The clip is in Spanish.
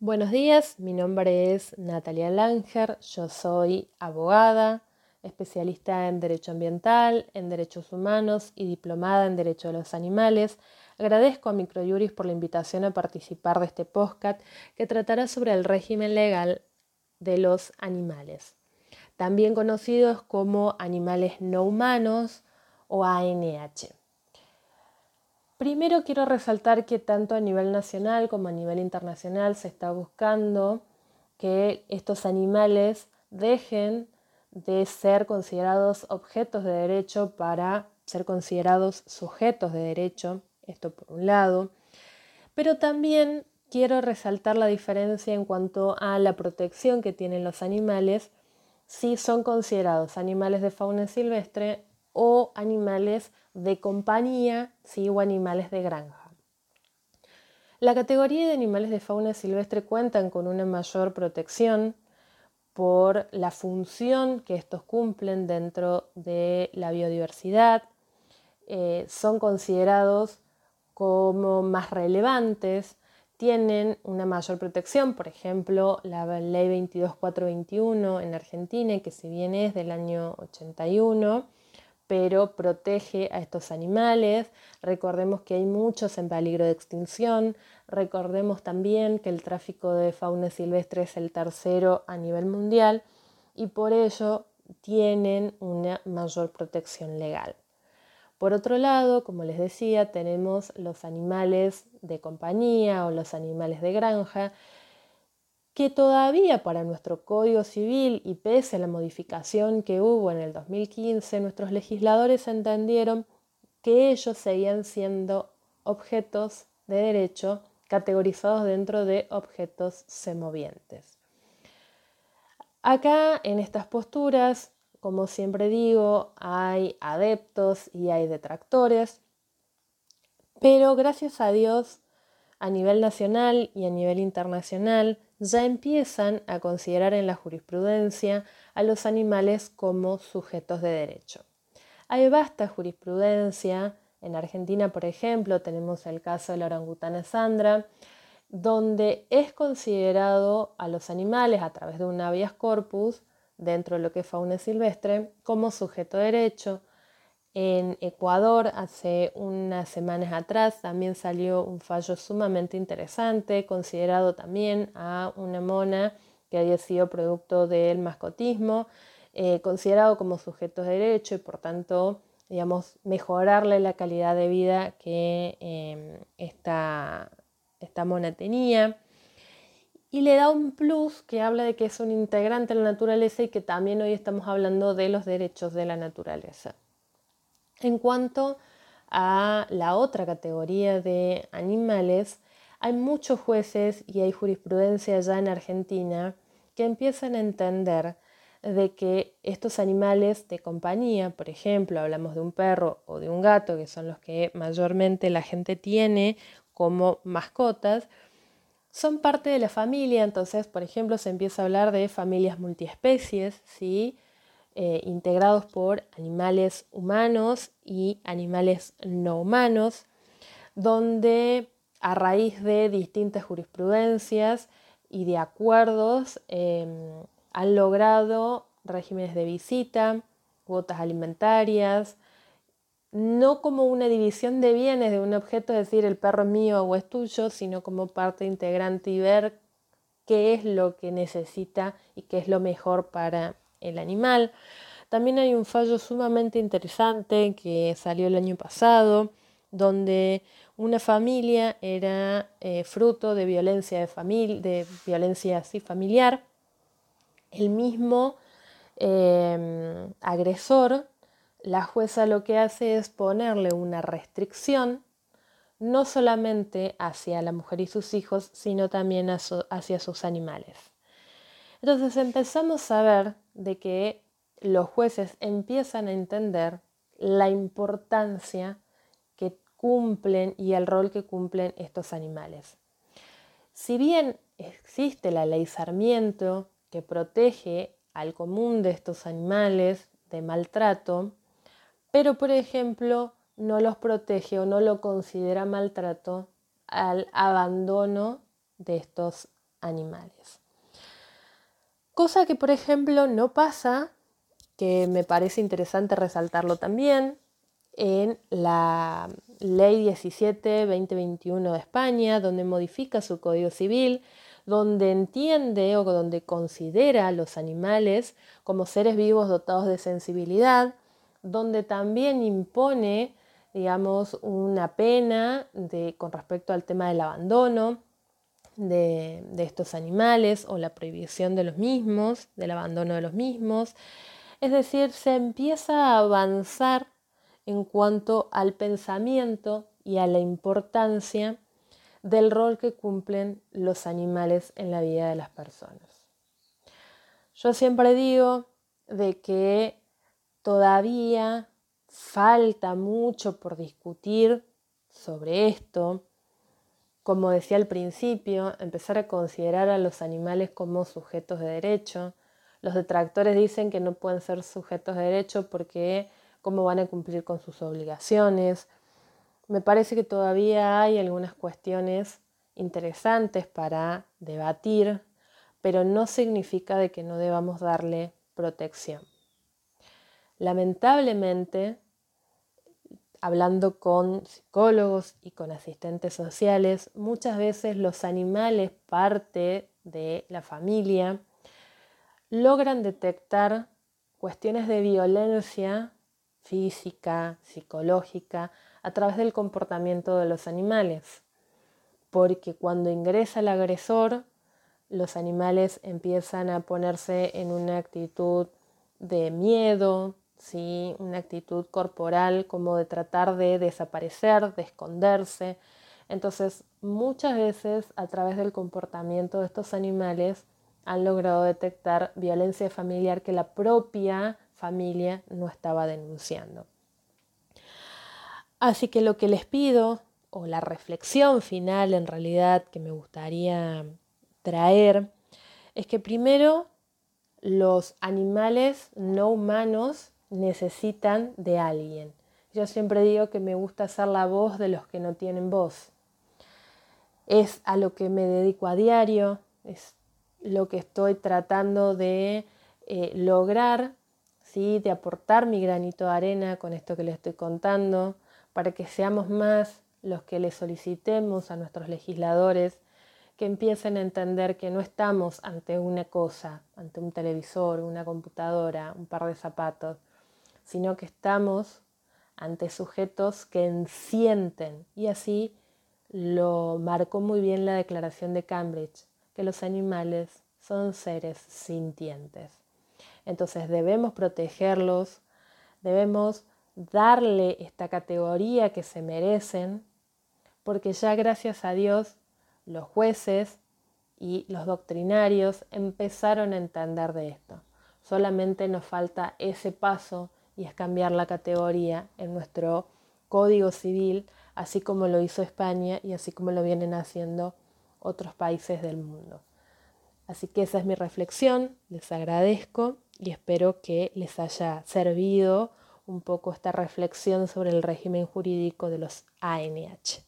Buenos días, mi nombre es Natalia Langer, yo soy abogada, especialista en Derecho Ambiental, en Derechos Humanos y diplomada en Derecho de los Animales. Agradezco a Microjuris por la invitación a participar de este podcast que tratará sobre el régimen legal de los animales, también conocidos como animales no humanos o ANH. Primero quiero resaltar que tanto a nivel nacional como a nivel internacional se está buscando que estos animales dejen de ser considerados objetos de derecho para ser considerados sujetos de derecho, esto por un lado, pero también quiero resaltar la diferencia en cuanto a la protección que tienen los animales. Si son considerados animales de fauna silvestre o animales de compañía ¿sí? o animales de granja. La categoría de animales de fauna silvestre cuentan con una mayor protección por la función que estos cumplen dentro de la biodiversidad, eh, son considerados como más relevantes, tienen una mayor protección, por ejemplo, la ley 22421 en Argentina, que si bien es del año 81, pero protege a estos animales. Recordemos que hay muchos en peligro de extinción. Recordemos también que el tráfico de fauna silvestre es el tercero a nivel mundial y por ello tienen una mayor protección legal. Por otro lado, como les decía, tenemos los animales de compañía o los animales de granja, que todavía para nuestro Código Civil y pese a la modificación que hubo en el 2015, nuestros legisladores entendieron que ellos seguían siendo objetos de derecho categorizados dentro de objetos semovientes. Acá en estas posturas, como siempre digo, hay adeptos y hay detractores, pero gracias a Dios a nivel nacional y a nivel internacional ya empiezan a considerar en la jurisprudencia a los animales como sujetos de derecho. Hay vasta jurisprudencia. En Argentina, por ejemplo, tenemos el caso de la orangutana Sandra, donde es considerado a los animales a través de un habeas corpus dentro de lo que es fauna silvestre como sujeto de derecho, en Ecuador, hace unas semanas atrás, también salió un fallo sumamente interesante, considerado también a una mona que había sido producto del mascotismo, eh, considerado como sujeto de derecho y por tanto, digamos, mejorarle la calidad de vida que em, esta, esta mona tenía. Y le da un plus que habla de que es un integrante de la naturaleza y que también hoy estamos hablando de los derechos de la naturaleza. En cuanto a la otra categoría de animales, hay muchos jueces y hay jurisprudencia ya en Argentina que empiezan a entender de que estos animales de compañía, por ejemplo, hablamos de un perro o de un gato, que son los que mayormente la gente tiene como mascotas, son parte de la familia, entonces, por ejemplo, se empieza a hablar de familias multiespecies, ¿sí? Eh, integrados por animales humanos y animales no humanos, donde a raíz de distintas jurisprudencias y de acuerdos em, han logrado regímenes de visita, cuotas alimentarias, no como una división de bienes de un objeto, es decir, el perro es mío o es tuyo, sino como parte integrante y ver qué es lo que necesita y qué es lo mejor para el animal. También hay un fallo sumamente interesante que salió el año pasado, donde una familia era eh, fruto de violencia, de, de violencia así familiar. El mismo em, agresor, la jueza lo que hace es ponerle una restricción no solamente hacia la mujer y sus hijos, sino también hacia sus animales. Entonces empezamos a ver de que los jueces empiezan a entender la importancia que cumplen y el rol que cumplen estos animales. Si bien existe la ley Sarmiento que protege al común de estos animales de maltrato, pero por ejemplo no los protege o no lo considera maltrato al abandono de estos animales. Cosa que, por ejemplo, no pasa, que me parece interesante resaltarlo también, en la Ley 17-2021 de España, donde modifica su Código Civil, donde entiende o donde considera a los animales como seres vivos dotados de sensibilidad, donde también impone, digamos, una pena con respecto al tema del abandono de, estos animales o la prohibición de los mismos, del abandono de los mismos. Es decir, se empieza a avanzar en cuanto al pensamiento y a la importancia del rol que cumplen los animales en la vida de las personas. Yo siempre digo de que todavía falta mucho por discutir sobre esto. Como decía al principio, empezar a considerar a los animales como sujetos de derecho. Los detractores dicen que no pueden ser sujetos de derecho porque cómo van a cumplir con sus obligaciones, me parece que todavía hay algunas cuestiones interesantes para debatir, pero no significa de que no debamos darle protección. Lamentablemente, hablando con psicólogos y con asistentes sociales, muchas veces los animales, parte de la familia, logran detectar cuestiones de violencia física, psicológica, a través del comportamiento de los animales, porque cuando ingresa el agresor, los animales empiezan a ponerse en una actitud de miedo, una actitud corporal como de tratar de desaparecer, de esconderse. Entonces, muchas veces a través del comportamiento de estos animales han logrado detectar violencia familiar que la propia familia no estaba denunciando. Así que lo que les pido, o la reflexión final en realidad que me gustaría traer, es que primero los animales no humanos necesitan de alguien. Yo siempre digo que me gusta ser la voz de los que no tienen voz. Es a lo que me dedico a diario, es lo que estoy tratando de eh, lograr, ¿sí? de aportar mi granito de arena con esto que les estoy contando, para que seamos más los que le solicitemos a nuestros legisladores que empiecen a entender que no estamos ante una cosa, ante un televisor, una computadora, un par de zapatos, sino que estamos ante sujetos que sienten. Y así lo marcó muy bien la Declaración de Cambridge, que los animales son seres sintientes. Entonces debemos protegerlos, debemos darle esta categoría que se merecen, porque ya gracias a Dios los jueces y los doctrinarios empezaron a entender de esto. Solamente nos falta ese paso y es cambiar la categoría en nuestro Código Civil, así como lo hizo España y así como lo vienen haciendo otros países del mundo. Así que esa es mi reflexión, les agradezco y espero que les haya servido un poco esta reflexión sobre el régimen jurídico de los ANH.